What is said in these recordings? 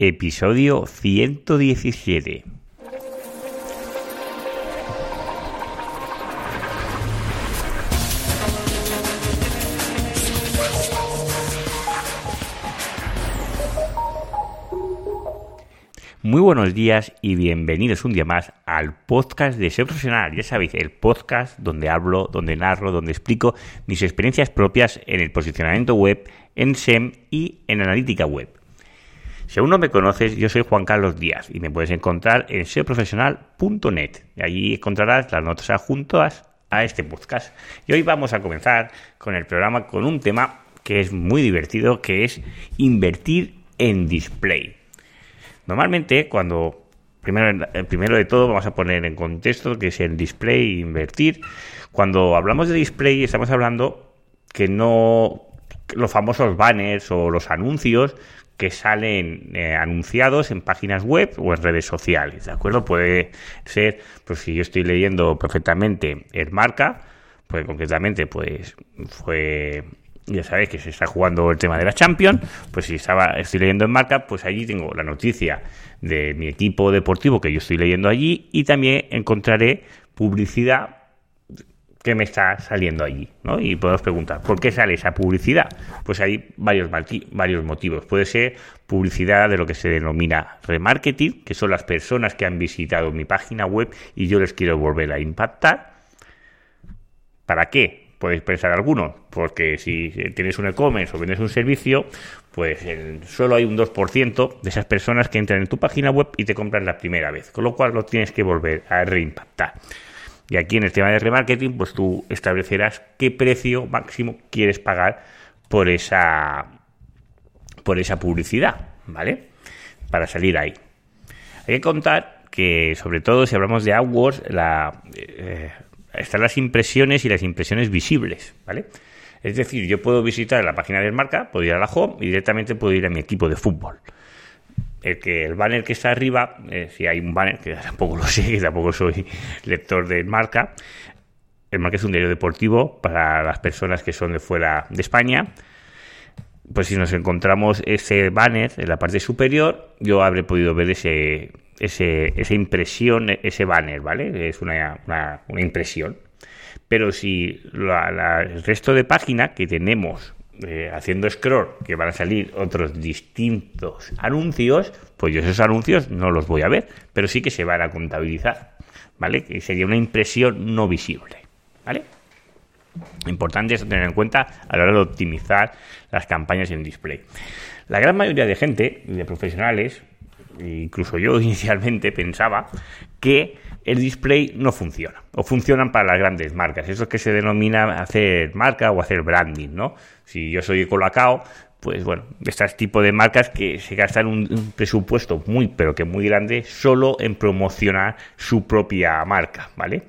Episodio 117. Muy buenos días y bienvenidos un día más al podcast de Ser Profesional. Ya sabéis, el podcast donde hablo, donde narro, donde explico mis experiencias propias en el posicionamiento web, en SEM y en analítica web. Si aún no me conoces, yo soy Juan Carlos Díaz y me puedes encontrar en seoprofesional.net. Allí encontrarás las notas adjuntas a este podcast. Y hoy vamos a comenzar con el programa con un tema que es muy divertido, que es invertir en display. Normalmente, cuando primero, eh, primero de todo vamos a poner en contexto que es el display, invertir. Cuando hablamos de display estamos hablando que no los famosos banners o los anuncios que salen eh, anunciados en páginas web o en redes sociales, ¿de acuerdo? Puede ser, pues si yo estoy leyendo perfectamente el marca, pues concretamente, pues fue, ya sabéis que se está jugando el tema de la Champions, pues si estaba, estoy leyendo en marca, pues allí tengo la noticia de mi equipo deportivo que yo estoy leyendo allí y también encontraré publicidad que me está saliendo allí, ¿no? Y podemos preguntar, ¿por qué sale esa publicidad? Pues hay varios, varios motivos. Puede ser publicidad de lo que se denomina remarketing, que son las personas que han visitado mi página web y yo les quiero volver a impactar. ¿Para qué? Podéis pensar algunos, porque si tienes un e-commerce o vendes un servicio, pues solo hay un 2% de esas personas que entran en tu página web y te compran la primera vez, con lo cual lo tienes que volver a reimpactar. Y aquí en el tema de remarketing, pues tú establecerás qué precio máximo quieres pagar por esa, por esa publicidad, ¿vale? Para salir ahí. Hay que contar que, sobre todo si hablamos de AdWords, la, eh, están las impresiones y las impresiones visibles, ¿vale? Es decir, yo puedo visitar la página del marca, puedo ir a la home y directamente puedo ir a mi equipo de fútbol el que el banner que está arriba, eh, si hay un banner, que tampoco lo sé, que tampoco soy lector de marca, el marca es un diario deportivo para las personas que son de fuera de España. Pues si nos encontramos ese banner en la parte superior, yo habré podido ver ese, ese esa impresión, ese banner, ¿vale? Es una, una, impresión. Pero si el resto de página que tenemos eh, haciendo scroll que van a salir otros distintos anuncios, pues yo esos anuncios no los voy a ver, pero sí que se van a contabilizar, ¿vale? Que sería una impresión no visible, ¿vale? Importante es tener en cuenta a la hora de optimizar las campañas en display. La gran mayoría de gente, de profesionales, incluso yo inicialmente pensaba que el display no funciona, o funcionan para las grandes marcas. Eso es que se denomina hacer marca o hacer branding, ¿no? Si yo soy Colacao, pues bueno, este tipo de marcas que se gastan un, presupuesto muy, pero que muy grande solo en promocionar su propia marca, ¿vale?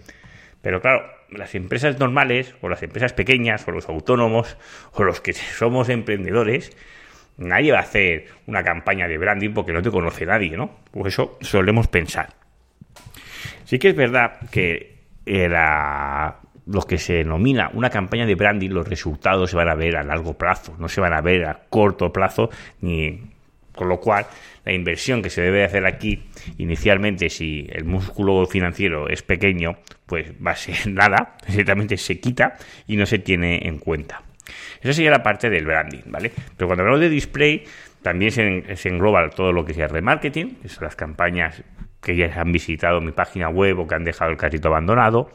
Pero claro, las empresas normales, o las empresas pequeñas, o los autónomos, o los que somos emprendedores, nadie va a hacer una campaña de branding porque no te conoce nadie, ¿no? Pues eso solemos pensar. Sí que es verdad que era lo que se denomina una campaña de branding, los resultados se van a ver a largo plazo, no se van a ver a corto plazo, ni con lo cual la inversión que se debe hacer aquí inicialmente, si el músculo financiero es pequeño, pues va a ser nada, directamente se quita y no se tiene en cuenta. Esa sería la parte del branding, ¿vale? Pero cuando hablamos de display, también se, engloba todo lo que sea remarketing, que son las campañas que ya han visitado mi página web o que han dejado el carrito abandonado.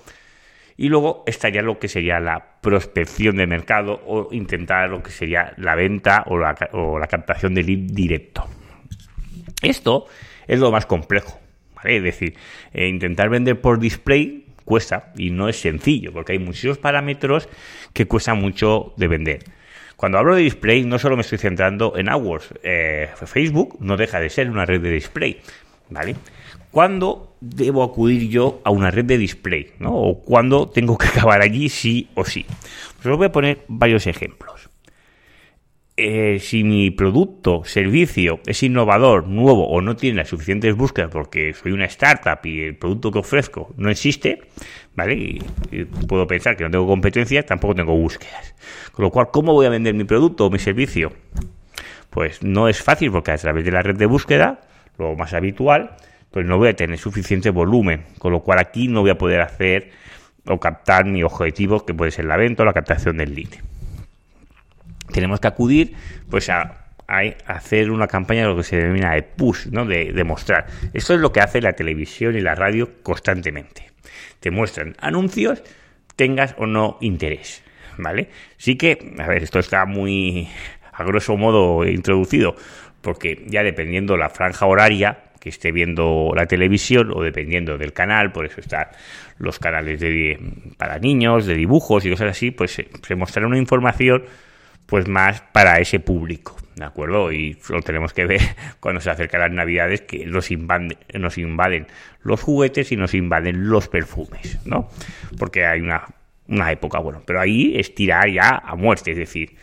Y luego estaría lo que sería la prospección de mercado o intentar lo que sería la venta o la, captación de lead directo. Esto es lo más complejo. ¿vale? Es decir, eh, intentar vender por display cuesta y no es sencillo porque hay muchos parámetros que cuesta mucho de vender. Cuando hablo de display, no solo me estoy centrando en AdWords. Eh, Facebook no deja de ser una red de display. ¿Vale? ¿Cuándo debo acudir yo a una red de display? ¿no? ¿O cuándo tengo que acabar allí sí o sí? Pues os voy a poner varios ejemplos. Eh, si mi producto, servicio es innovador, nuevo o no tiene las suficientes búsquedas porque soy una startup y el producto que ofrezco no existe, ¿vale? Y, puedo pensar que no tengo competencia, tampoco tengo búsquedas. Con lo cual, ¿cómo voy a vender mi producto o mi servicio? pues no es fácil porque a través de la red de búsqueda, lo más habitual, pues no voy a tener suficiente volumen, con lo cual aquí no voy a poder hacer o captar mi objetivo, que puede ser la venta o la captación del lead. Tenemos que acudir pues a, hacer una campaña de lo que se denomina de push, ¿no? de, de mostrar. Esto es lo que hace la televisión y la radio constantemente. Te muestran anuncios, tengas o no interés. ¿Vale? Sí que, a ver, esto está muy a grosso modo introducido, porque ya dependiendo la franja horaria, que esté viendo la televisión o dependiendo del canal, por eso están los canales de, para niños, de dibujos y cosas así, pues se, mostrará una información pues más para ese público, ¿de acuerdo? Y lo tenemos que ver cuando se acercan las navidades que nos invaden, nos invaden los juguetes y nos invaden los perfumes, ¿no? Porque hay una, una época, bueno, pero ahí es tirar ya a muerte, es decir,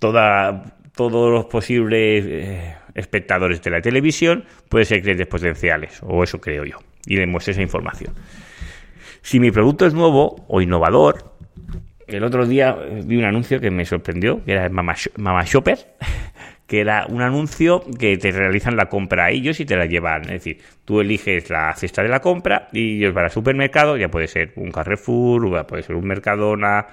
toda, todos los posibles eh, espectadores de la televisión pueden ser clientes potenciales, o eso creo yo, y les muestre esa información. Si mi producto es nuevo o innovador, el otro día eh, vi un anuncio que me sorprendió, que era Mama, Mama Shopper, que era un anuncio que te realizan la compra a ellos y te la llevan. Es decir, tú eliges la cesta de la compra y ellos van al supermercado, ya puede ser un Carrefour, puede ser un Mercadona,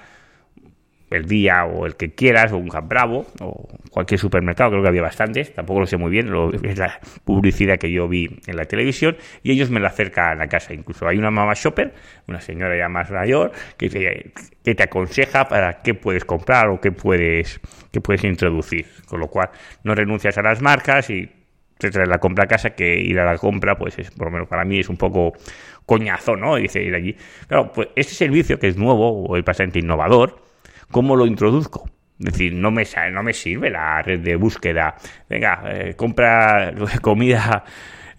el día o el que quieras, o un Camp Bravo, o cualquier supermercado, creo que había bastantes, tampoco lo sé muy bien, lo, es la publicidad que yo vi en la televisión, y ellos me la acercan a casa. Incluso hay una mamá shopper, una señora ya más mayor, que te, que te aconseja para qué puedes comprar o qué puedes, qué puedes introducir. Con lo cual, no renuncias a las marcas y te traes la compra a casa, que ir a la compra, pues es, por lo menos para mí es un poco coñazo, ¿no? Dice ir allí. Claro, pues este servicio que es nuevo o es bastante innovador, ¿Cómo lo introduzco? Es decir, no me, no me sirve la red de búsqueda. Venga, eh, compra comida,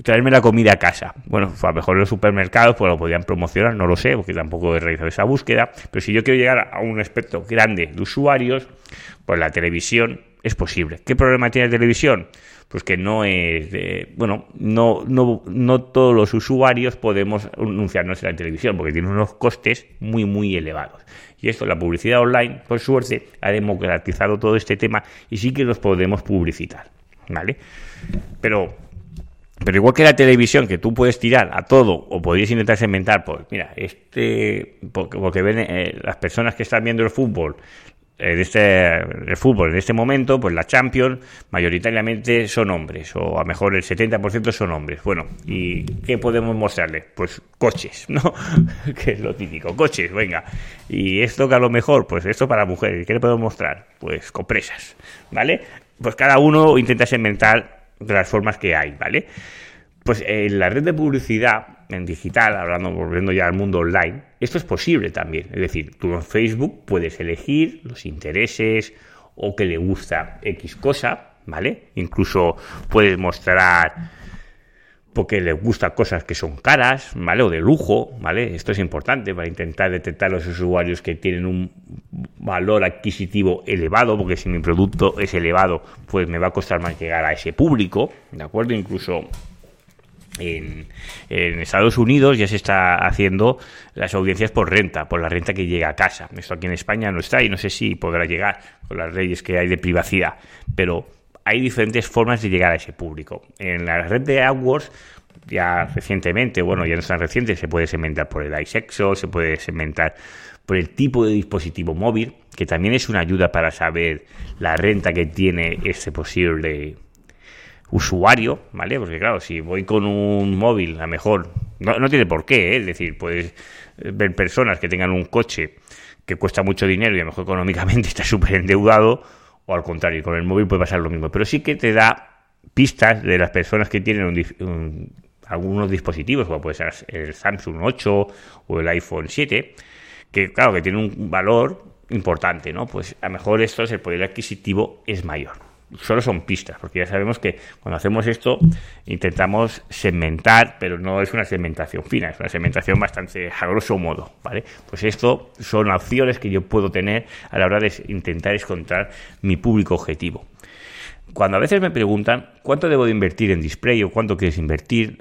traerme la comida a casa. Bueno, a lo mejor los supermercados pues lo podrían promocionar, no lo sé, porque tampoco he realizado esa búsqueda. Pero si yo quiero llegar a un espectro grande de usuarios, pues la televisión es posible. ¿Qué problema tiene la televisión? Pues que no es, de, bueno, no, no, no todos los usuarios podemos anunciarnos en la televisión, porque tiene unos costes muy, muy elevados. Y esto, la publicidad online, por suerte, ha democratizado todo este tema y sí que los podemos publicitar, ¿vale? Pero pero igual que la televisión, que tú puedes tirar a todo o podrías intentar segmentar, pues mira, este, porque, ven eh, las personas que están viendo el fútbol, de este, el fútbol en este momento, pues la Champions mayoritariamente son hombres, o a lo mejor el 70% son hombres. Bueno, ¿y qué podemos mostrarles? Pues coches, ¿no? que es lo típico, coches, venga. Y esto que a lo mejor, pues esto para mujeres, ¿qué le podemos mostrar? Pues compresas, ¿vale? Pues cada uno intenta segmentar de las formas que hay, ¿vale? Pues en la red de publicidad en digital, hablando, volviendo ya al mundo online, esto es posible también. Es decir, tú en Facebook puedes elegir los intereses o que le gusta X cosa, ¿vale? Incluso puedes mostrar porque le gusta cosas que son caras, ¿vale? O de lujo, ¿vale? Esto es importante para intentar detectar los usuarios que tienen un valor adquisitivo elevado, porque si mi producto es elevado, pues me va a costar más llegar a ese público, ¿de acuerdo? Incluso en, Estados Unidos ya se está haciendo las audiencias por renta, por la renta que llega a casa. Esto aquí en España no está y no sé si podrá llegar con las leyes que hay de privacidad, pero hay diferentes formas de llegar a ese público. En la red de AdWords, ya recientemente, bueno, ya no es tan reciente, se puede segmentar por el iSexo, se puede segmentar por el tipo de dispositivo móvil, que también es una ayuda para saber la renta que tiene ese posible usuario, ¿vale? Porque claro, si voy con un móvil, a lo mejor, no, tiene por qué, ¿eh? es decir, puedes ver personas que tengan un coche que cuesta mucho dinero y a lo mejor económicamente está súper endeudado, o al contrario, con el móvil puede pasar lo mismo, pero sí que te da pistas de las personas que tienen algunos dispositivos, como puede ser el Samsung 8 o el iPhone 7, que claro, que tiene un valor importante, ¿no? Pues a lo mejor esto es el poder adquisitivo es mayor solo son pistas, porque ya sabemos que cuando hacemos esto intentamos segmentar, pero no es una segmentación fina, es una segmentación bastante a grosso modo, ¿vale? Pues esto son opciones que yo puedo tener a la hora de intentar encontrar mi público objetivo. Cuando a veces me preguntan cuánto debo de invertir en display o cuánto quieres invertir,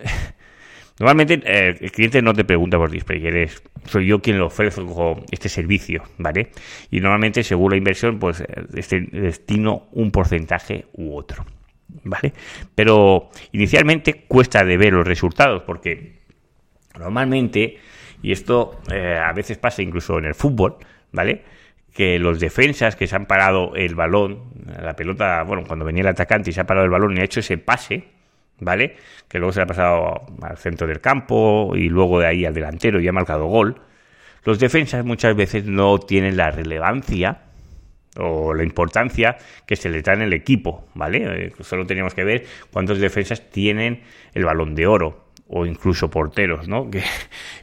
Normalmente eh, el cliente no te pregunta por display, eres, soy yo quien le ofrezco este servicio, ¿vale? Y normalmente según la inversión, pues este, destino un porcentaje u otro. ¿vale? Pero inicialmente cuesta de ver los resultados porque normalmente, y esto eh, a veces pasa incluso en el fútbol, ¿vale? Que los defensas que se han parado el balón, la pelota, bueno, cuando venía el atacante y se ha parado el balón y ha hecho ese pase, ¿vale? Que luego se ha pasado al centro del campo y luego de ahí al delantero y ha marcado gol. Los defensas muchas veces no tienen la relevancia o la importancia que se le da en el equipo, ¿vale? Eh, solo teníamos que ver cuántos defensas tienen el balón de oro o incluso porteros, ¿no? Que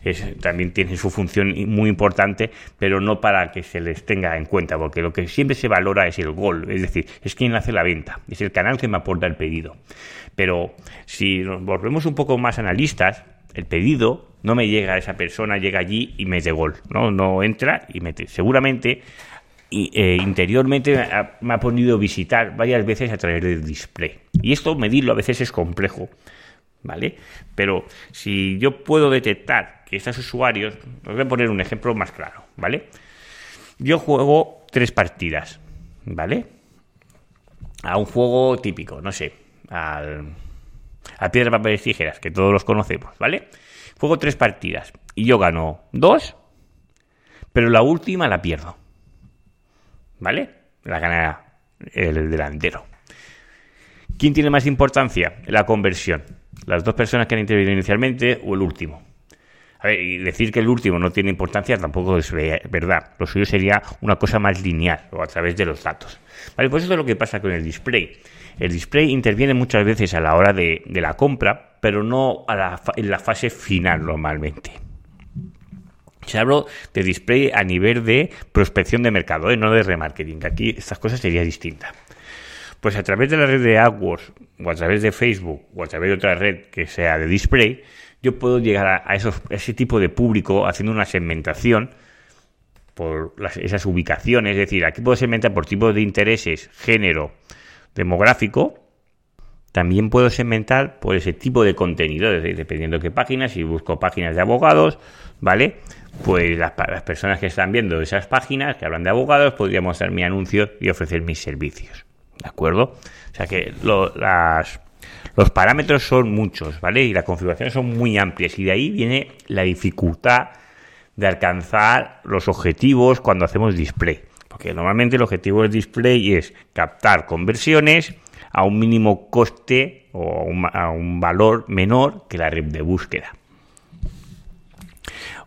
también tienen su función muy importante, pero no para que se les tenga en cuenta, porque lo que siempre se valora es el gol, es decir, es quien hace la venta, es el canal que me aporta el pedido. Pero si nos volvemos un poco más analistas, el pedido no me llega a esa persona, llega allí y mete gol, ¿no? No entra y mete. Seguramente eh, interiormente me ha, podido visitar varias veces a través del display. Y esto medirlo a veces es complejo, ¿vale? Pero si yo puedo detectar que estos usuarios, os voy a poner un ejemplo más claro, ¿vale? Yo juego tres partidas, ¿vale? A un juego típico, no sé, al, a piedra, papel y tijeras, que todos los conocemos, ¿vale? Juego tres partidas y yo gano dos, pero la última la pierdo. ¿Vale? La gana el delantero. ¿Quién tiene más importancia la conversión? ¿Las dos personas que han intervenido inicialmente o el último? A ver, y decir que el último no tiene importancia tampoco es verdad. Lo suyo sería una cosa más lineal o a través de los datos. Vale, pues eso es lo que pasa con el display. El display interviene muchas veces a la hora de, la compra, pero no en la fase final normalmente. Se hablo de display a nivel de prospección de mercado, ¿eh? no de remarketing. Aquí estas cosas sería distinta. Pues a través de la red de AdWords, o a través de Facebook, o a través de otra red que sea de display, yo puedo llegar a, esos, ese tipo de público haciendo una segmentación por esas ubicaciones. Es decir, aquí puedo segmentar por tipo de intereses, género, demográfico. También puedo segmentar por ese tipo de contenido, dependiendo de qué páginas. Si busco páginas de abogados, ¿vale? Pues las, personas que están viendo esas páginas que hablan de abogados podrían ser mi anuncio y ofrecer mis servicios. ¿De acuerdo? O sea que los parámetros son muchos, ¿vale? Y las configuraciones son muy amplias. Y de ahí viene la dificultad de alcanzar los objetivos cuando hacemos display. Porque normalmente el objetivo del display es captar conversiones a un mínimo coste o a un valor menor que la red de búsqueda.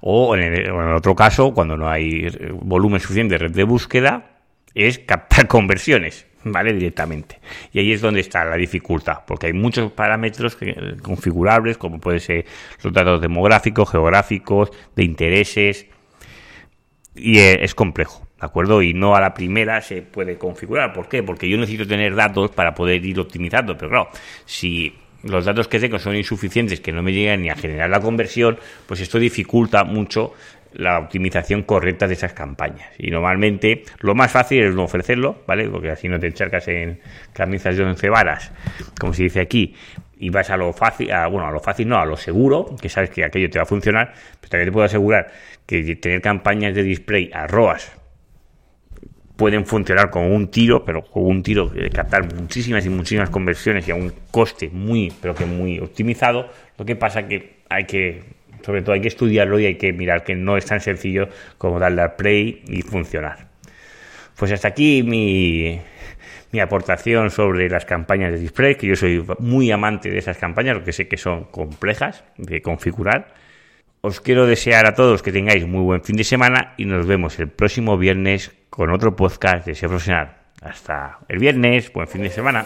O en, el, otro caso, cuando no hay volumen suficiente de red de búsqueda, es captar conversiones, ¿vale? Directamente. Y ahí es donde está la dificultad, porque hay muchos parámetros configurables, como pueden ser los datos demográficos, geográficos, de intereses, y es complejo. ¿De acuerdo? Y no a la primera se puede configurar. ¿Por qué? Porque yo necesito tener datos para poder ir optimizando. Pero claro, si los datos que tengo son insuficientes, que no me llegan ni a generar la conversión, pues esto dificulta mucho la optimización correcta de esas campañas. Y normalmente lo más fácil es no ofrecerlo, ¿vale? Porque así no te encharcas en camisas de once varas, como se dice aquí, y vas a lo fácil, bueno, a lo fácil no, a lo seguro, que sabes que aquello te va a funcionar, pero también te puedo asegurar que tener campañas de display a ROAS pueden funcionar con un tiro, pero con un tiro de captar muchísimas y muchísimas conversiones y a un coste muy, pero que muy optimizado. Lo que pasa que hay que, sobre todo hay que estudiarlo y hay que mirar que no es tan sencillo como darle al play y funcionar. Pues hasta aquí mi, mi aportación sobre las campañas de display, que yo soy muy amante de esas campañas, porque sé que son complejas de configurar. Os quiero desear a todos que tengáis muy buen fin de semana y nos vemos el próximo viernes con otro podcast de Ser Profesional. Hasta el viernes, buen fin de semana.